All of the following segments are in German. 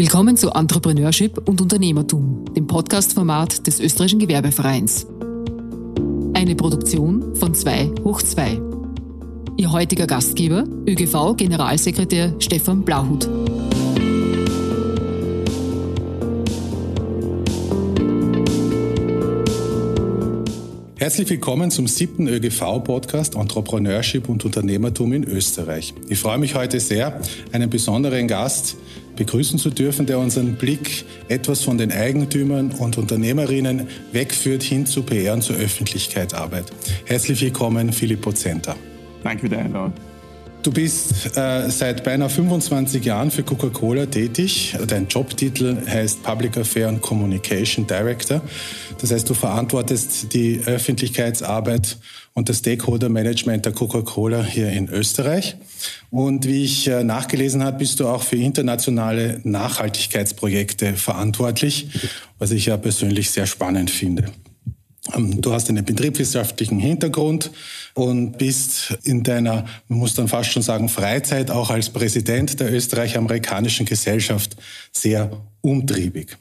Willkommen zu Entrepreneurship und Unternehmertum, dem Podcast-Format des Österreichischen Gewerbevereins. Eine Produktion von 2 hoch 2. Ihr heutiger Gastgeber, ÖGV-Generalsekretär Stefan Blauhut. Herzlich willkommen zum siebten ÖGV-Podcast Entrepreneurship und Unternehmertum in Österreich. Ich freue mich heute sehr, einen besonderen Gast begrüßen zu dürfen, der unseren Blick etwas von den Eigentümern und Unternehmerinnen wegführt hin zu PR und zur Öffentlichkeitsarbeit. Herzlich willkommen, Philipp Pozenta. Danke für die Einladung. Du bist äh, seit beinahe 25 Jahren für Coca-Cola tätig. Dein Jobtitel heißt Public Affair and Communication Director. Das heißt, du verantwortest die Öffentlichkeitsarbeit und das Stakeholder Management der Coca-Cola hier in Österreich. Und wie ich äh, nachgelesen habe, bist du auch für internationale Nachhaltigkeitsprojekte verantwortlich, was ich ja persönlich sehr spannend finde. Ähm, du hast einen betriebswirtschaftlichen Hintergrund und bist in deiner, man muss dann fast schon sagen, Freizeit auch als Präsident der österreich-amerikanischen Gesellschaft sehr umtriebig.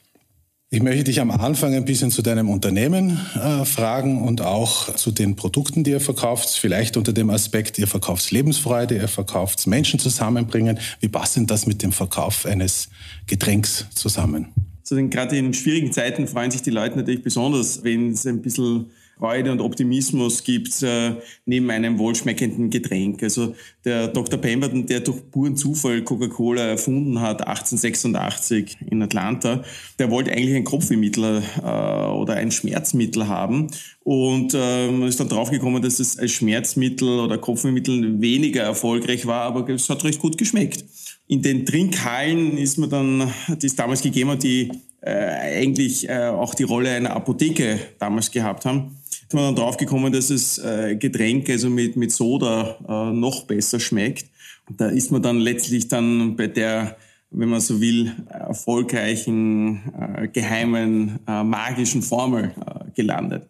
Ich möchte dich am Anfang ein bisschen zu deinem Unternehmen äh, fragen und auch zu den Produkten, die ihr verkauft. Vielleicht unter dem Aspekt, ihr verkauft Lebensfreude, ihr verkauft Menschen zusammenbringen. Wie passt denn das mit dem Verkauf eines Getränks zusammen? Denn gerade in schwierigen Zeiten freuen sich die Leute natürlich besonders, wenn es ein bisschen Freude und Optimismus gibt äh, neben einem wohlschmeckenden Getränk. Also der Dr. Pemberton, der durch puren Zufall Coca-Cola erfunden hat, 1886 in Atlanta, der wollte eigentlich ein Kopfwehmittel äh, oder ein Schmerzmittel haben und ähm, ist dann draufgekommen, dass es als Schmerzmittel oder Kopfwehmittel weniger erfolgreich war, aber es hat recht gut geschmeckt. In den Trinkhallen ist man dann, die es damals gegeben hat, die äh, eigentlich äh, auch die Rolle einer Apotheke damals gehabt haben, ist man dann draufgekommen, dass es äh, Getränke, also mit, mit Soda, äh, noch besser schmeckt. Und da ist man dann letztlich dann bei der, wenn man so will, erfolgreichen, äh, geheimen, äh, magischen Formel äh, gelandet.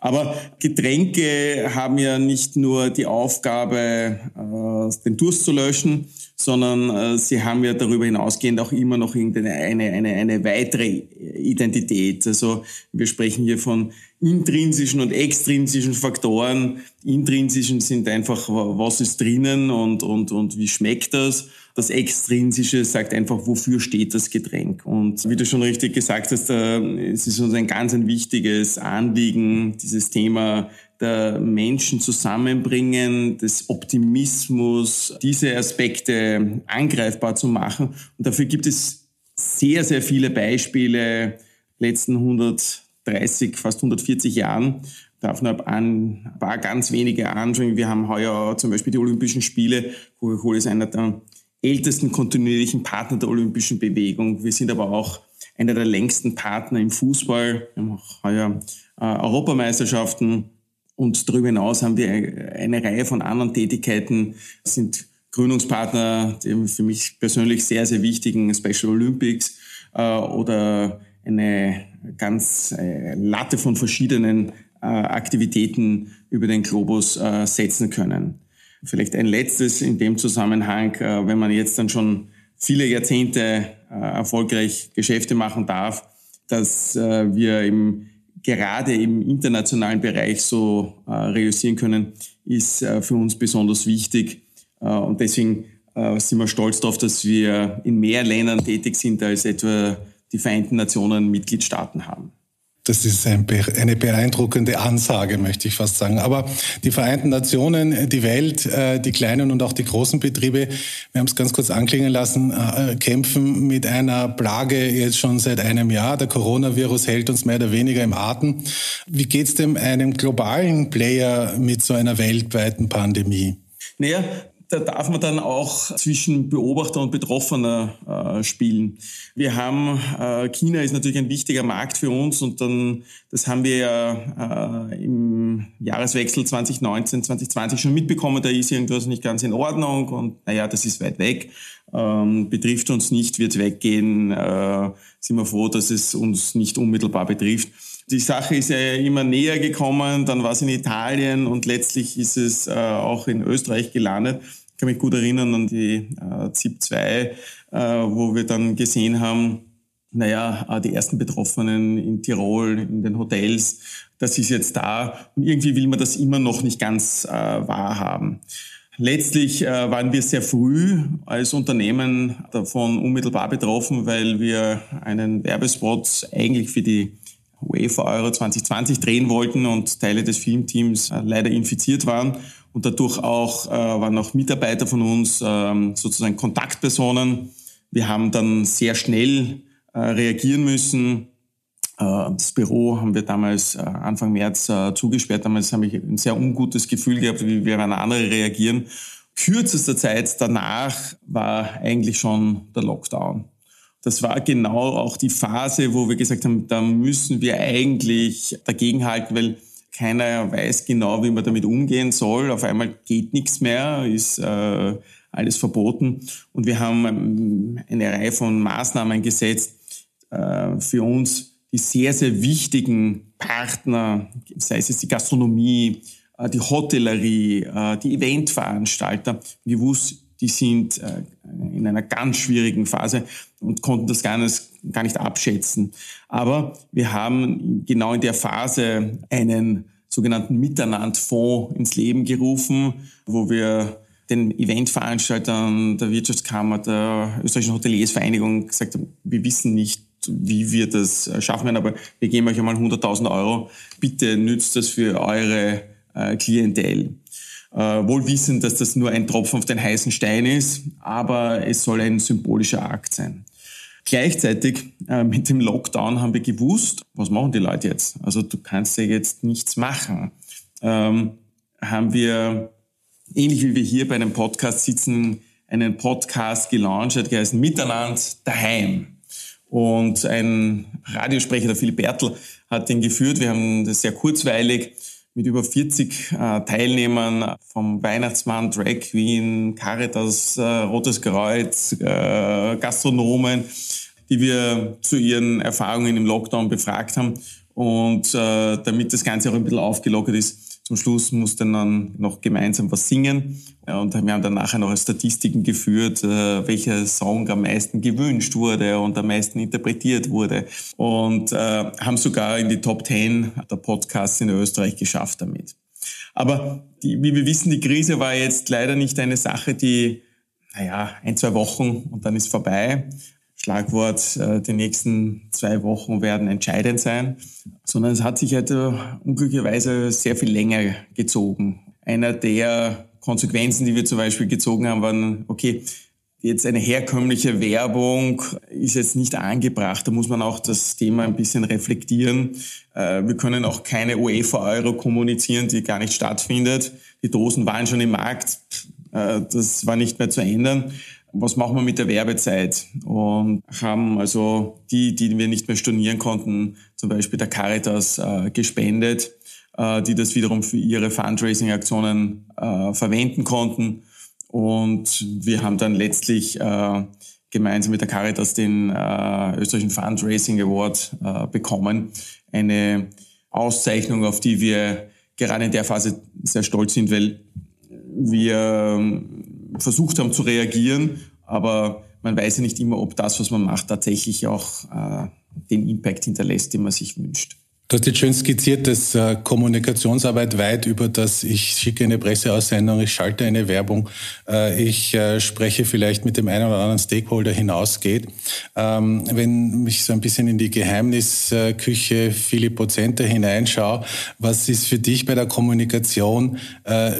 Aber Getränke haben ja nicht nur die Aufgabe, äh, den Durst zu löschen, sondern äh, sie haben ja darüber hinausgehend auch immer noch irgendeine eine, eine, eine weitere Identität. Also wir sprechen hier von intrinsischen und extrinsischen Faktoren. Intrinsischen sind einfach, was ist drinnen und, und, und wie schmeckt das. Das Extrinsische sagt einfach, wofür steht das Getränk. Und wie du schon richtig gesagt hast, äh, es ist uns ein ganz ein wichtiges Anliegen, dieses Thema der Menschen zusammenbringen, des Optimismus, diese Aspekte angreifbar zu machen. Und dafür gibt es sehr, sehr viele Beispiele letzten 130, fast 140 Jahren. Darf nur ein paar ganz wenige anschauen. Wir haben heuer zum Beispiel die Olympischen Spiele. Coca-Cola ist einer der ältesten kontinuierlichen Partner der Olympischen Bewegung. Wir sind aber auch einer der längsten Partner im Fußball. Wir haben auch heuer äh, Europameisterschaften und darüber hinaus haben wir eine Reihe von anderen Tätigkeiten, sind Gründungspartner dem für mich persönlich sehr, sehr wichtigen Special Olympics äh, oder eine ganz äh, Latte von verschiedenen äh, Aktivitäten über den Globus äh, setzen können. Vielleicht ein letztes in dem Zusammenhang, äh, wenn man jetzt dann schon viele Jahrzehnte äh, erfolgreich Geschäfte machen darf, dass wir im gerade im internationalen Bereich so äh, realisieren können, ist äh, für uns besonders wichtig. Äh, und deswegen äh, sind wir stolz darauf, dass wir in mehr Ländern tätig sind, als etwa die Vereinten Nationen Mitgliedstaaten haben. Das ist eine beeindruckende Ansage, möchte ich fast sagen. Aber die Vereinten Nationen, die Welt, äh, die kleinen und auch die großen Betriebe, wir haben es ganz kurz anklingen lassen, äh, kämpfen mit einer Plage jetzt schon seit einem Jahr. Der Coronavirus hält uns mehr oder weniger im Atem. Wie geht es dem einem globalen Player mit so einer weltweiten Pandemie? Naja, da darf man dann auch zwischen Beobachter und Betroffener äh, spielen. Wir haben, äh, China ist natürlich ein wichtiger Markt für uns und dann, das haben wir ja äh, im Jahreswechsel 2019, 2020 schon mitbekommen, da ist irgendwas nicht ganz in Ordnung und naja, das ist weit weg, ähm, betrifft uns nicht, wird weggehen, äh, sind wir froh, dass es uns nicht unmittelbar betrifft. Die Sache ist ja immer näher gekommen, dann war es in Italien und letztlich ist es äh, auch in Österreich gelandet kann mich gut erinnern an die äh, ZIP 2, äh, wo wir dann gesehen haben, naja, äh, die ersten Betroffenen in Tirol, in den Hotels, das ist jetzt da. Und irgendwie will man das immer noch nicht ganz äh, wahrhaben. Letztlich äh, waren wir sehr früh als Unternehmen davon unmittelbar betroffen, weil wir einen Werbespot eigentlich für die UEFA Euro 2020 drehen wollten und Teile des Filmteams äh, leider infiziert waren und dadurch auch äh, waren auch Mitarbeiter von uns äh, sozusagen Kontaktpersonen. Wir haben dann sehr schnell äh, reagieren müssen. Äh, das Büro haben wir damals äh, Anfang März zugesperrt. Damals habe ich ein sehr ungutes Gefühl gehabt, wie wir an andere reagieren. Kürzester Zeit danach war eigentlich schon der Lockdown. Das war genau auch die Phase, wo wir gesagt haben, da müssen wir eigentlich dagegenhalten, weil keiner weiß genau, wie man damit umgehen soll. Auf einmal geht nichts mehr, ist äh, alles verboten. Und wir haben ähm, eine Reihe von Maßnahmen gesetzt, äh, für uns die sehr, sehr wichtigen Partner, sei es die Gastronomie, äh, die Hotellerie, äh, die Eventveranstalter, gewusst, die sind in einer ganz schwierigen Phase und konnten das gar nicht, gar nicht abschätzen. Aber wir haben genau in der Phase einen sogenannten Miteinandfonds ins Leben gerufen, wo wir den Eventveranstaltern der Wirtschaftskammer, der österreichischen Hoteliersvereinigung gesagt haben, wir wissen nicht, wie wir das äh, schaffen werden, aber wir geben euch einmal 100.000 Euro. Bitte nützt das für eure äh, Klientel. Äh, wohl wissen, dass das nur ein Tropfen auf den heißen Stein ist, aber es soll ein symbolischer Akt sein. Gleichzeitig äh, mit dem Lockdown haben wir gewusst, was machen die Leute jetzt? Also du kannst ja jetzt nichts machen. Ähm, haben wir, ähnlich wie wir hier bei einem Podcast sitzen, einen Podcast gelauncht, der heißt Miteinander daheim. Und ein Radiosprecher, der Philipp Bertel, hat den geführt. Wir haben das sehr kurzweilig mit über 40 äh, Teilnehmern vom Weihnachtsmann, Drag Queen, Caritas, äh, Rotes Kreuz, äh, Gastronomen, die wir zu ihren Erfahrungen im Lockdown befragt haben. Und äh, damit das Ganze auch ein bisschen aufgelockert ist, zum Schluss mussten dann noch gemeinsam was singen. Und wir haben dann nachher noch Statistiken geführt, äh, welcher Song am meisten gewünscht wurde und am meisten interpretiert wurde. Und äh, haben sogar in die Top 10 der Podcasts in Österreich geschafft damit. Aber die, wie wir wissen, die Krise war jetzt leider nicht eine Sache, die, naja, ein, zwei Wochen und dann ist vorbei, Schlagwort, äh, die nächsten zwei Wochen werden entscheidend sein, sondern es hat sich halt äh, unglücklicherweise sehr viel länger gezogen. Einer der Konsequenzen, die wir zum Beispiel gezogen haben, waren, okay, jetzt eine herkömmliche Werbung ist jetzt nicht angebracht. Da muss man auch das Thema ein bisschen reflektieren. Äh, wir können auch keine UEFA-Euro kommunizieren, die gar nicht stattfindet. Die Dosen waren schon im Markt. Das war nicht mehr zu ändern was machen wir mit der Werbezeit? Und haben also die, die wir nicht mehr stornieren konnten, zum Beispiel der Caritas äh, gespendet, äh, die das wiederum für ihre Fundraising-Aktionen äh, verwenden konnten. Und wir haben dann letztlich äh, gemeinsam mit der Caritas den äh, österreichischen Fundraising Award äh, bekommen. Eine Auszeichnung, auf die wir gerade in der Phase sehr stolz sind, weil wir versucht haben zu reagieren, aber man weiß ja nicht immer, ob das, was man macht, tatsächlich auch äh, den Impact hinterlässt, den man sich wünscht. Du hast jetzt schön skizziert, dass äh, Kommunikationsarbeit weit über das, ich schicke eine Presseaussendung, ich schalte eine Werbung, äh, ich äh, spreche vielleicht mit dem einen oder anderen Stakeholder hinausgeht. Ähm, wenn ich so ein bisschen in die Geheimnisküche Philipp Prozenter hineinschaue, was ist für dich bei der Kommunikation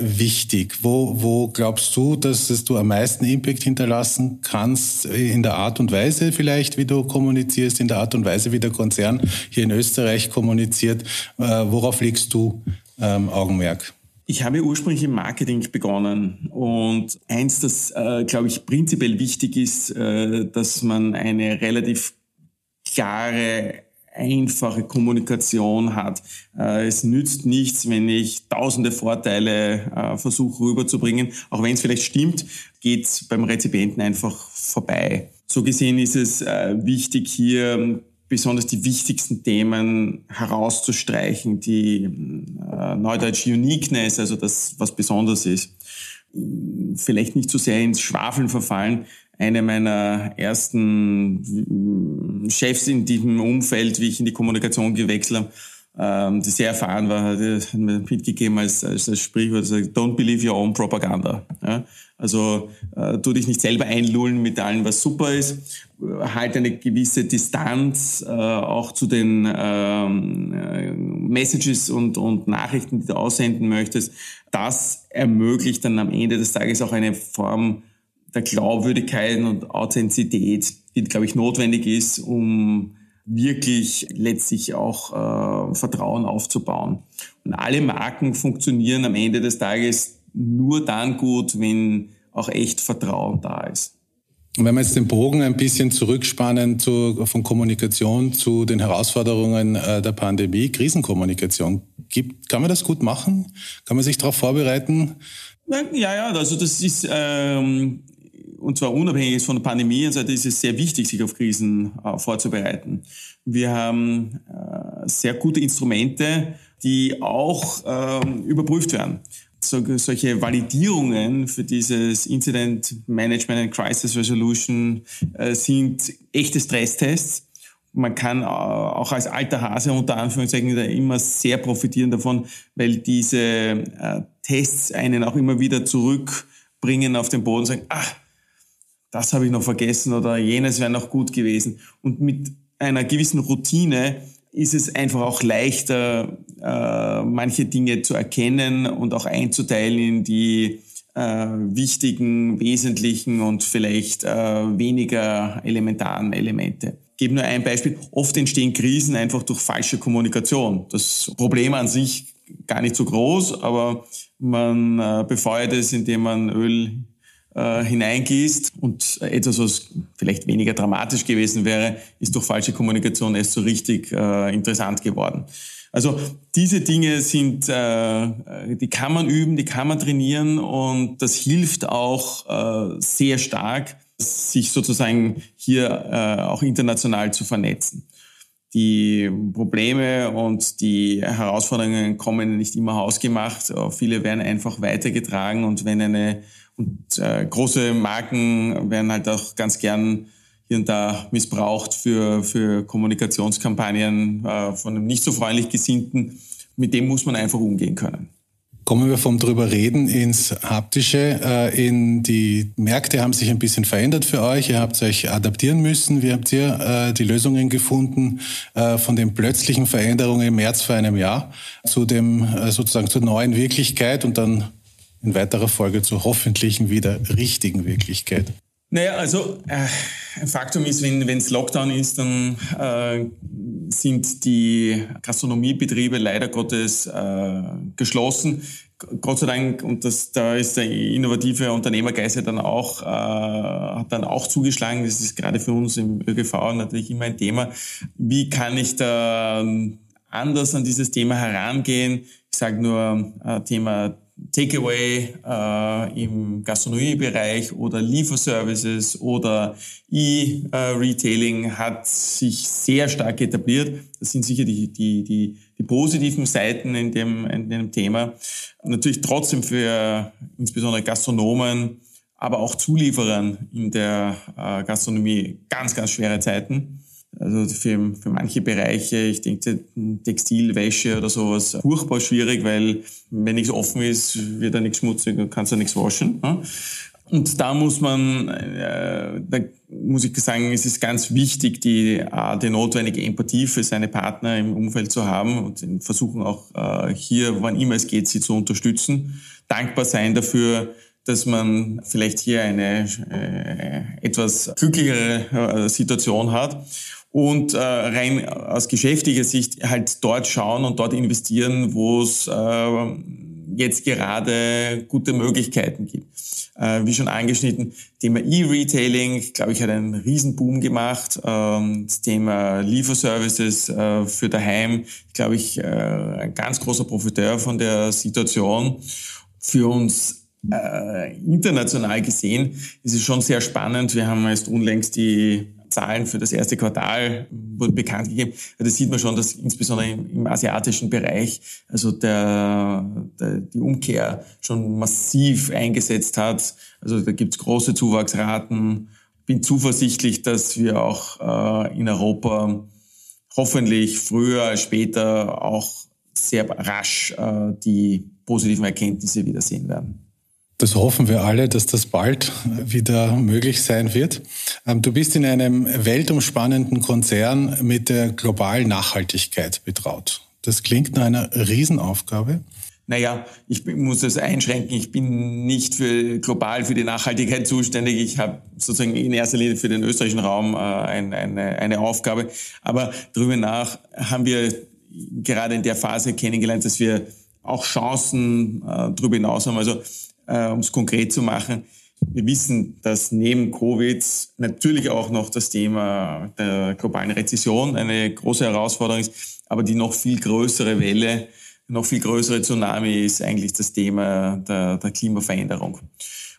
wichtig? Wo, wo glaubst du, dass du am meisten Impact hinterlassen kannst in der Art und Weise vielleicht, wie du kommunizierst, in der Art und Weise, wie der Konzern hier in Österreich kommuniziert? Kommuniziert. Äh, worauf legst du ähm, Augenmerk? Ich habe ursprünglich im Marketing begonnen und eins, das, äh, glaube ich, prinzipiell wichtig ist, äh, dass man eine relativ klare, einfache Kommunikation hat. Äh, es nützt nichts, wenn ich tausende Vorteile äh, versuche rüberzubringen. Auch wenn es vielleicht stimmt, geht es beim Rezipienten einfach vorbei. So gesehen ist es äh, wichtig, hier besonders die wichtigsten Themen herauszustreichen, die äh, Neudeutsch Uniqueness, also das, was besonders ist. vielleicht nicht so sehr ins Schwafeln verfallen. Eine meiner ersten Chefs in diesem Umfeld, wie ich in die Kommunikation gewechselt habe, ähm, die sehr erfahren war, hat, mir mitgegeben als, als, als Sprichwort, don't believe your own propaganda. Ja? Also äh, tu dich nicht selber einlullen mit allem, was super ist. Halt eine gewisse Distanz äh, auch zu den ähm, äh, Messages und, und Nachrichten, die du aussenden möchtest. Das ermöglicht dann am Ende des Tages auch eine Form der Glaubwürdigkeit und Authentizität, die, glaube ich, notwendig ist, um wirklich letztlich auch äh, Vertrauen aufzubauen. Und alle Marken funktionieren am Ende des Tages nur dann gut, wenn auch echt Vertrauen da ist. Und wenn wir jetzt den Bogen ein bisschen zurückspannen zu, von Kommunikation zu den Herausforderungen äh, der Pandemie, Krisenkommunikation, gibt, kann man das gut machen? Kann man sich darauf vorbereiten? Ja, ja, also das ist ähm, und zwar unabhängig von der Pandemie, also ist es sehr wichtig, sich auf Krisen äh, vorzubereiten. Wir haben äh, sehr gute Instrumente, die auch äh, überprüft werden. So, solche Validierungen für dieses Incident Management and Crisis Resolution äh, sind echte Stresstests. Man kann äh, auch als alter Hase unter Anführungszeichen immer sehr profitieren davon, weil diese äh, Tests einen auch immer wieder zurückbringen auf den Boden und sagen, ah, das habe ich noch vergessen oder jenes wäre noch gut gewesen. Und mit einer gewissen Routine ist es einfach auch leichter, äh, manche Dinge zu erkennen und auch einzuteilen in die äh, wichtigen, wesentlichen und vielleicht äh, weniger elementaren Elemente. Ich gebe nur ein Beispiel. Oft entstehen Krisen einfach durch falsche Kommunikation. Das Problem an sich gar nicht so groß, aber man befeuert es, indem man Öl äh, hineingießt und etwas, was vielleicht weniger dramatisch gewesen wäre, ist durch falsche Kommunikation erst so richtig äh, interessant geworden. Also diese Dinge sind, äh, die kann man üben, die kann man trainieren und das hilft auch äh, sehr stark, sich sozusagen hier äh, auch international zu vernetzen. Die Probleme und die Herausforderungen kommen nicht immer hausgemacht. Viele werden einfach weitergetragen und wenn eine und äh, große Marken werden halt auch ganz gern hier und da missbraucht für, für Kommunikationskampagnen äh, von einem nicht so freundlich Gesinnten. Mit dem muss man einfach umgehen können. Kommen wir vom drüber reden ins haptische. Äh, in die Märkte haben sich ein bisschen verändert für euch. Ihr habt euch adaptieren müssen. Wie habt ihr äh, die Lösungen gefunden äh, von den plötzlichen Veränderungen im März vor einem Jahr zu dem sozusagen zur neuen Wirklichkeit und dann in weiterer Folge zur hoffentlichen wieder richtigen Wirklichkeit? Naja, also äh, ein Faktum ist, wenn es Lockdown ist, dann äh, sind die Gastronomiebetriebe leider Gottes äh, geschlossen. Gott sei Dank, und das, da ist der innovative Unternehmergeist dann auch, äh, hat dann auch zugeschlagen. Das ist gerade für uns im ÖGV natürlich immer ein Thema. Wie kann ich da anders an dieses Thema herangehen? Ich sage nur äh, Thema Takeaway äh, im Gastronomiebereich oder Lieferservices oder E-Retailing hat sich sehr stark etabliert. Das sind sicher die, die, die, die positiven Seiten in dem, in dem Thema. Natürlich trotzdem für insbesondere Gastronomen, aber auch Zulieferern in der äh, Gastronomie ganz, ganz schwere Zeiten. Also für, für manche Bereiche, ich denke Textilwäsche oder sowas, furchtbar schwierig, weil wenn nichts offen ist, wird da nichts schmutzig und kannst da nichts waschen. Und da muss man, äh, da muss ich sagen, es ist ganz wichtig, die, äh, die notwendige Empathie für seine Partner im Umfeld zu haben und versuchen auch äh, hier, wann immer es geht, sie zu unterstützen. Dankbar sein dafür, dass man vielleicht hier eine äh, etwas glücklichere äh, Situation hat und äh, rein aus geschäftlicher Sicht halt dort schauen und dort investieren, wo es äh, jetzt gerade gute Möglichkeiten gibt. Äh, wie schon angeschnitten, Thema E-Retailing, glaube ich, hat einen Riesenboom gemacht. Ähm, das Thema Lieferservices äh, für daheim, glaube ich, äh, ein ganz großer Profiteur von der Situation. Für uns äh, international gesehen ist es schon sehr spannend. Wir haben erst unlängst die Zahlen für das erste Quartal wurden bekannt gegeben. Da sieht man schon, dass insbesondere im, asiatischen Bereich also der, der, die Umkehr schon massiv eingesetzt hat. Also da gibt es große Zuwachsraten. Bin zuversichtlich, dass wir auch äh, in Europa hoffentlich früher als später auch sehr rasch äh, die positiven Erkenntnisse wiedersehen werden. Das hoffen wir alle, dass das bald wieder möglich sein wird. Ähm, du bist in einem weltumspannenden Konzern mit der globalen Nachhaltigkeit betraut. Das klingt nach einer Riesenaufgabe. Naja, ich muss es einschränken. Ich bin nicht für global für die Nachhaltigkeit zuständig. Ich habe sozusagen in erster Linie für den österreichischen Raum äh, eine, eine, eine Aufgabe. Aber darüber nach haben wir gerade in der Phase kennengelernt, dass wir auch Chancen äh, darüber hinaus haben. Also äh, um es konkret zu machen. Wir wissen, dass neben Covid natürlich auch noch das Thema der globalen Rezession eine große Herausforderung ist, aber die noch viel größere Welle, noch viel größere Tsunami ist eigentlich das Thema der, der Klimaveränderung.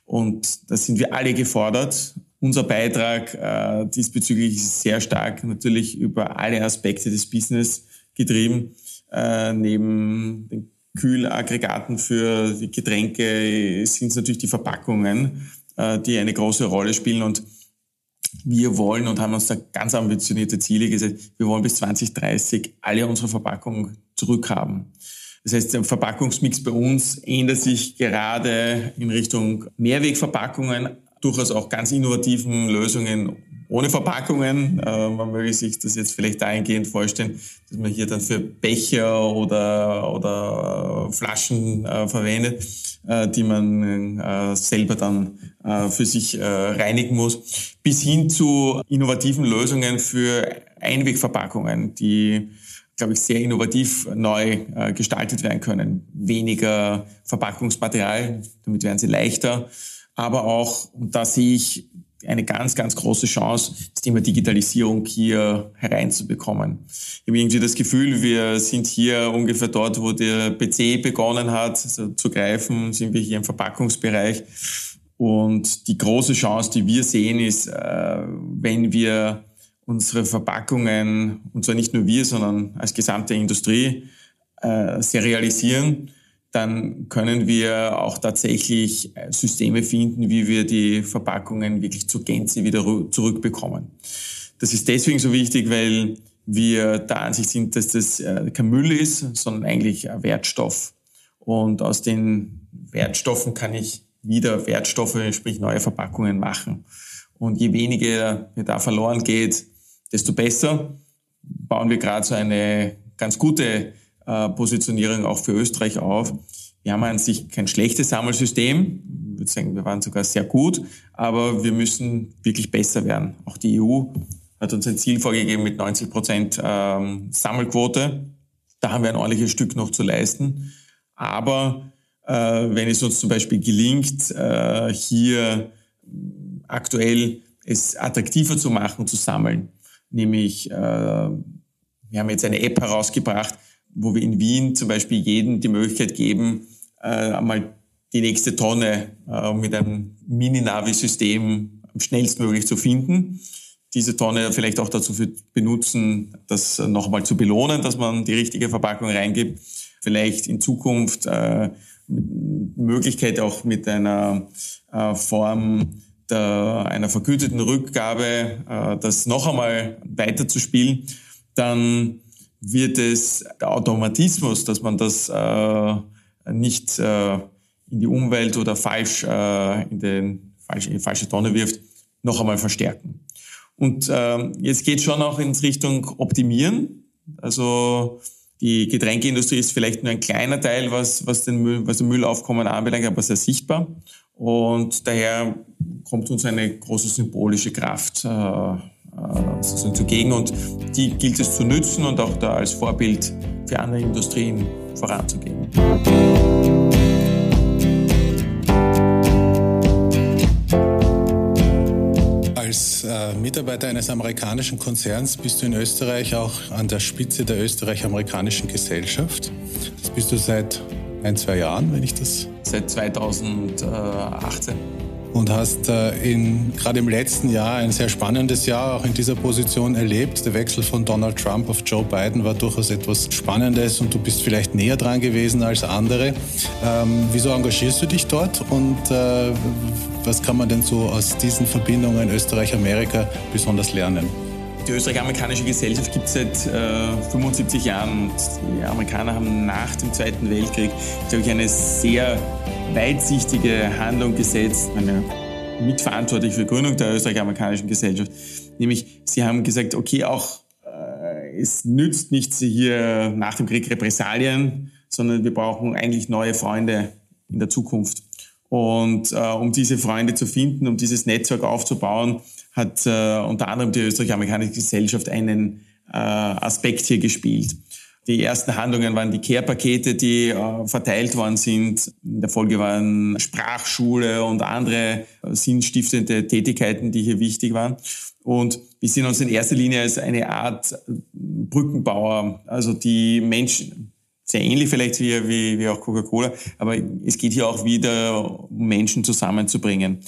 Und da sind wir alle gefordert. Unser Beitrag äh, diesbezüglich ist sehr stark natürlich über alle Aspekte des Business getrieben. Äh, neben den Kühlaggregaten für Getränke sind es natürlich die Verpackungen, äh, die eine große Rolle spielen. Und wir wollen und haben uns da ganz ambitionierte Ziele gesetzt. Wir wollen bis 2030 alle unsere Verpackungen zurückhaben. Das heißt, der Verpackungsmix bei uns ändert sich gerade in Richtung Mehrwegverpackungen, durchaus auch ganz innovativen Lösungen ohne Verpackungen. Äh, man möge sich das jetzt vielleicht dahingehend vorstellen, dass man hier dann für Becher oder, oder Flaschen äh, verwendet, äh, die man äh, selber dann äh, für sich äh, reinigen muss, bis hin zu innovativen Lösungen für Einwegverpackungen, die glaube ich, sehr innovativ neu äh, gestaltet werden können. Weniger Verpackungsmaterial, damit werden sie leichter. Aber auch, und da sehe ich eine ganz, ganz große Chance, das Thema Digitalisierung hier hereinzubekommen. Ich habe irgendwie das Gefühl, wir sind hier ungefähr dort, wo der PC begonnen hat also zu greifen, sind wir hier im Verpackungsbereich. Und die große Chance, die wir sehen, ist, äh, wenn wir unsere Verpackungen, und zwar nicht nur wir, sondern als gesamte Industrie, äh, serialisieren, dann können wir auch tatsächlich äh, Systeme finden, wie wir die Verpackungen wirklich zur Gänze wieder zurückbekommen. Das ist deswegen so wichtig, weil wir der Ansicht sind, dass das äh, kein Müll ist, sondern eigentlich ein Wertstoff. Und aus den Wertstoffen kann ich wieder Wertstoffe, sprich neue Verpackungen machen. Und je weniger mir da verloren geht, desto besser. Bauen wir gerade so eine ganz gute äh, Positionierung auch für Österreich auf. Wir haben an sich kein schlechtes Sammelsystem. Ich würde sagen, wir waren sogar sehr gut, aber wir müssen wirklich besser werden. Auch die EU hat uns ein Ziel vorgegeben mit 90 Prozent ähm, Sammelquote. Da haben wir ein ordentliches Stück noch zu leisten. Aber äh, wenn es uns zum Beispiel gelingt, äh, hier aktuell es attraktiver zu machen, zu sammeln, nämlich äh, wir haben jetzt eine App herausgebracht, wo wir in Wien zum Beispiel jedem die Möglichkeit geben, äh, einmal die nächste Tonne äh, mit einem Mini-Navi-System schnellstmöglich zu finden. Diese Tonne vielleicht auch dazu benutzen, das nochmal zu belohnen, dass man die richtige Verpackung reingibt. Vielleicht in Zukunft äh, Möglichkeit auch mit einer Form der, einer vergüteten Rückgabe das noch einmal weiterzuspielen. Dann wird es der Automatismus, dass man das äh, nicht äh, in die Umwelt oder falsch äh, in, den, in die falsche Tonne wirft, noch einmal verstärken. Und äh, jetzt geht schon auch in Richtung Optimieren. Also die Getränkeindustrie ist vielleicht nur ein kleiner Teil, was, was, den Müll, was den Müllaufkommen anbelangt, aber sehr sichtbar. Und daher kommt uns eine große symbolische Kraft äh, sozusagen zugegen und die gilt es zu nützen und auch da als Vorbild für andere Industrien voranzugehen. Als äh, Mitarbeiter eines amerikanischen Konzerns bist du in Österreich auch an der Spitze der österreich-amerikanischen Gesellschaft. Das bist du seit ein, zwei Jahren, wenn ich das. Seit 2018. und hast äh, in, gerade im letzten Jahr ein sehr spannendes Jahr auch in dieser Position erlebt. Der Wechsel von Donald Trump auf Joe Biden war durchaus etwas Spannendes und du bist vielleicht näher dran gewesen als andere. Ähm, wieso engagierst du dich dort und äh, was kann man denn so aus diesen Verbindungen Österreich-Amerika besonders lernen? Die österreich-amerikanische Gesellschaft gibt es seit äh, 75 Jahren die Amerikaner haben nach dem Zweiten Weltkrieg, glaube ich, eine sehr weitsichtige Handlung gesetzt, eine mitverantwortlich für Gründung der österreich-amerikanischen Gesellschaft. Nämlich, sie haben gesagt, okay, auch äh, es nützt nichts hier nach dem Krieg Repressalien, sondern wir brauchen eigentlich neue Freunde in der Zukunft. Und äh, um diese Freunde zu finden, um dieses Netzwerk aufzubauen, hat äh, unter anderem die österreich-amerikanische Gesellschaft einen äh, Aspekt hier gespielt. Die ersten Handlungen waren die Care-Pakete, die äh, verteilt worden sind. In der Folge waren Sprachschule und andere äh, sinnstiftende Tätigkeiten, die hier wichtig waren. Und wir sehen uns in erster Linie als eine Art Brückenbauer, also die Menschen, sehr ähnlich vielleicht wie, wie, wie auch Coca-Cola, aber es geht hier auch wieder um Menschen zusammenzubringen.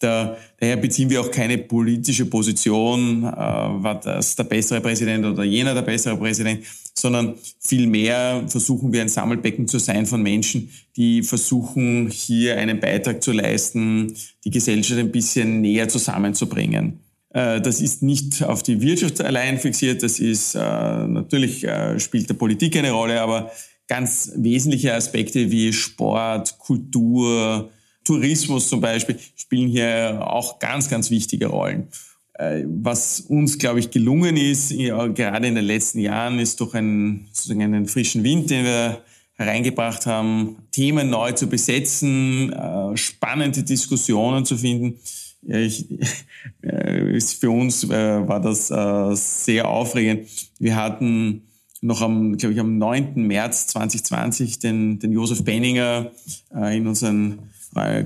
Da, daher beziehen wir auch keine politische Position, äh, war das der bessere Präsident oder jener der bessere Präsident, sondern vielmehr versuchen wir ein Sammelbecken zu sein von Menschen, die versuchen, hier einen Beitrag zu leisten, die Gesellschaft ein bisschen näher zusammenzubringen. Äh, das ist nicht auf die Wirtschaft allein fixiert, das ist äh, natürlich äh, spielt der Politik eine Rolle, aber ganz wesentliche Aspekte wie Sport, Kultur, Tourismus zum Beispiel spielen hier auch ganz, ganz wichtige Rollen. Was uns, glaube ich, gelungen ist, gerade in den letzten Jahren, ist durch einen, sozusagen einen frischen Wind, den wir hereingebracht haben, Themen neu zu besetzen, spannende Diskussionen zu finden ich, äh, für uns äh, war das äh, sehr aufregend. Wir hatten noch am, glaube ich, am 9. März 2020 den, den Josef Benninger äh, in unseren äh,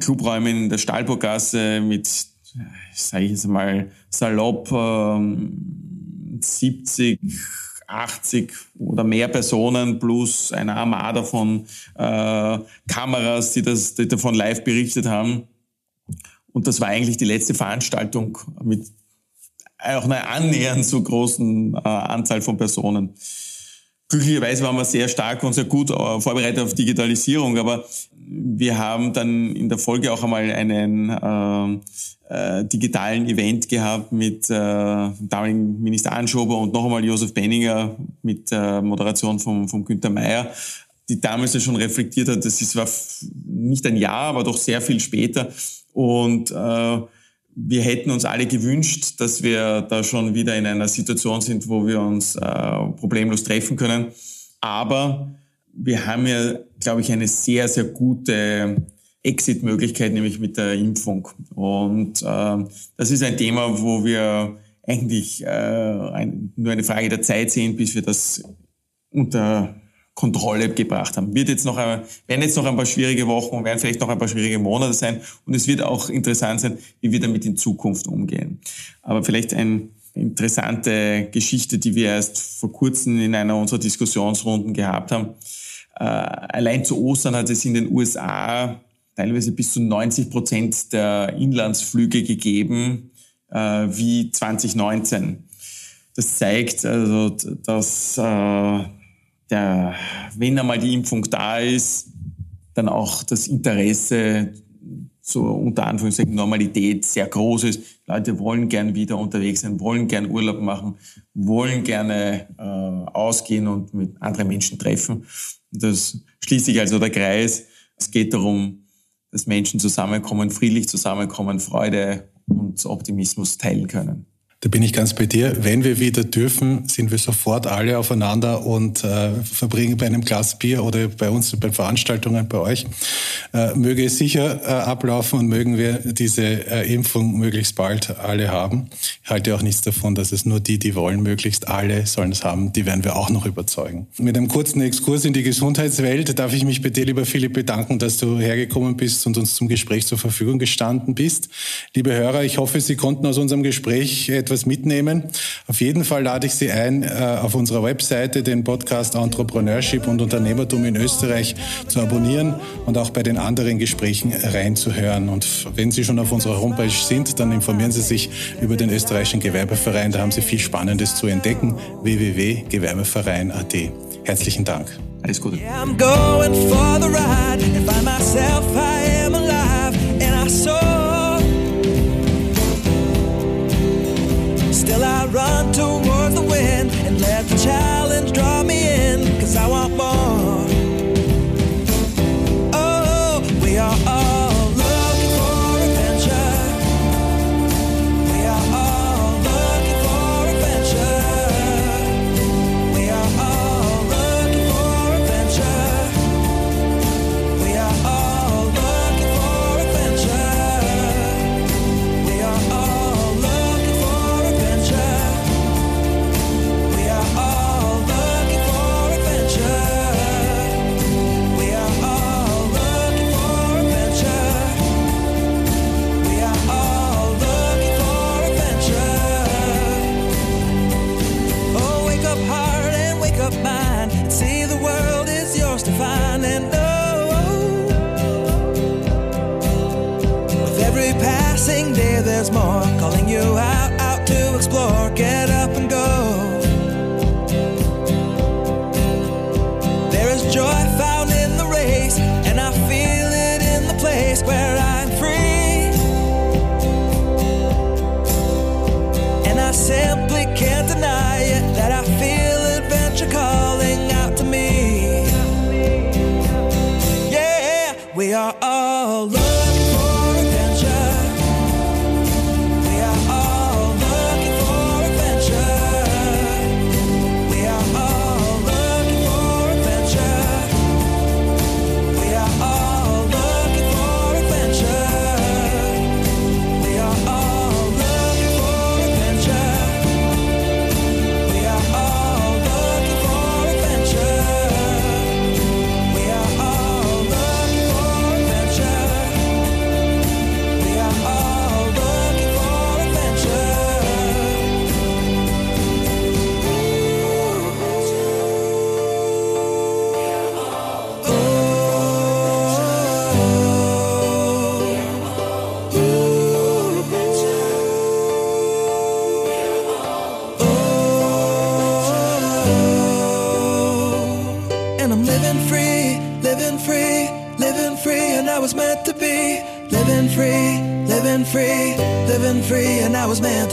Clubräumen in der Stahlburggasse mit, sage ich jetzt mal, salopp äh, 70, 80 oder mehr Personen plus eine Armada von äh, Kameras, die, das, die davon live berichtet haben. Und das war eigentlich die letzte Veranstaltung mit auch einer annähernd so großen äh, Anzahl von Personen. Glücklicherweise waren wir sehr stark und sehr gut äh, vorbereitet auf Digitalisierung, aber wir haben dann in der Folge auch einmal einen äh, äh, digitalen Event gehabt mit äh, damaligen Minister Anschober und noch einmal Josef Benninger mit äh, Moderation von, von Günter Mayer, die damals ja schon reflektiert hat, das ist, war nicht ein Jahr, aber doch sehr viel später, und äh, wir hätten uns alle gewünscht, dass wir da schon wieder in einer Situation sind, wo wir uns äh, problemlos treffen können. Aber wir haben ja, glaube ich, eine sehr, sehr gute Exit-Möglichkeit, nämlich mit der Impfung. Und äh, das ist ein Thema, wo wir eigentlich äh, ein, nur eine Frage der Zeit sehen, bis wir das unter Kontrolle gebracht haben. Wird jetzt noch, ein, werden jetzt noch ein paar schwierige Wochen und werden vielleicht noch ein paar schwierige Monate sein. Und es wird auch interessant sein, wie wir damit in Zukunft umgehen. Aber vielleicht eine interessante Geschichte, die wir erst vor kurzem in einer unserer Diskussionsrunden gehabt haben. Äh, allein zu Ostern hat es in den USA teilweise bis zu 90 Prozent der Inlandsflüge gegeben, äh, wie 2019. Das zeigt also, dass äh, der, wenn einmal die Impfung da ist, dann auch das Interesse zur unter Anführungszeichen Normalität sehr groß ist. Leute wollen gern wieder unterwegs sein, wollen gern Urlaub machen, wollen gerne äh, ausgehen und mit anderen Menschen treffen. Das schließt sich also der Kreis. Es geht darum, dass Menschen zusammenkommen, friedlich zusammenkommen, Freude und Optimismus teilen können. Da bin ich ganz bei dir. Wenn wir wieder dürfen, sind wir sofort alle aufeinander und äh, verbringen bei einem Glas Bier oder bei uns bei Veranstaltungen bei euch. Äh, möge es sicher äh, ablaufen und mögen wir diese äh, Impfung möglichst bald alle haben. Ich halte auch nichts davon, dass es nur die, die wollen, möglichst alle sollen es haben. Die werden wir auch noch überzeugen. Mit einem kurzen Exkurs in die Gesundheitswelt darf ich mich bei dir, lieber Philipp, bedanken, dass du hergekommen bist und uns zum Gespräch zur Verfügung gestanden bist. Liebe Hörer, ich hoffe, Sie konnten aus unserem Gespräch etwas mitnehmen. Auf jeden Fall lade ich Sie ein, äh, auf unserer Webseite den Podcast Entrepreneurship und Unternehmertum in Österreich zu abonnieren und auch bei den anderen Gesprächen reinzuhören. Und wenn Sie schon auf unserer Homepage sind, dann informieren Sie sich über den österreichischen Gewerbeverein. Da haben Sie viel Spannendes zu entdecken. www.gewerbeverein.at. Herzlichen Dank. Alles Gute. Yeah, run towards the wind and let the challenge draw me in, cause I want more. Was meant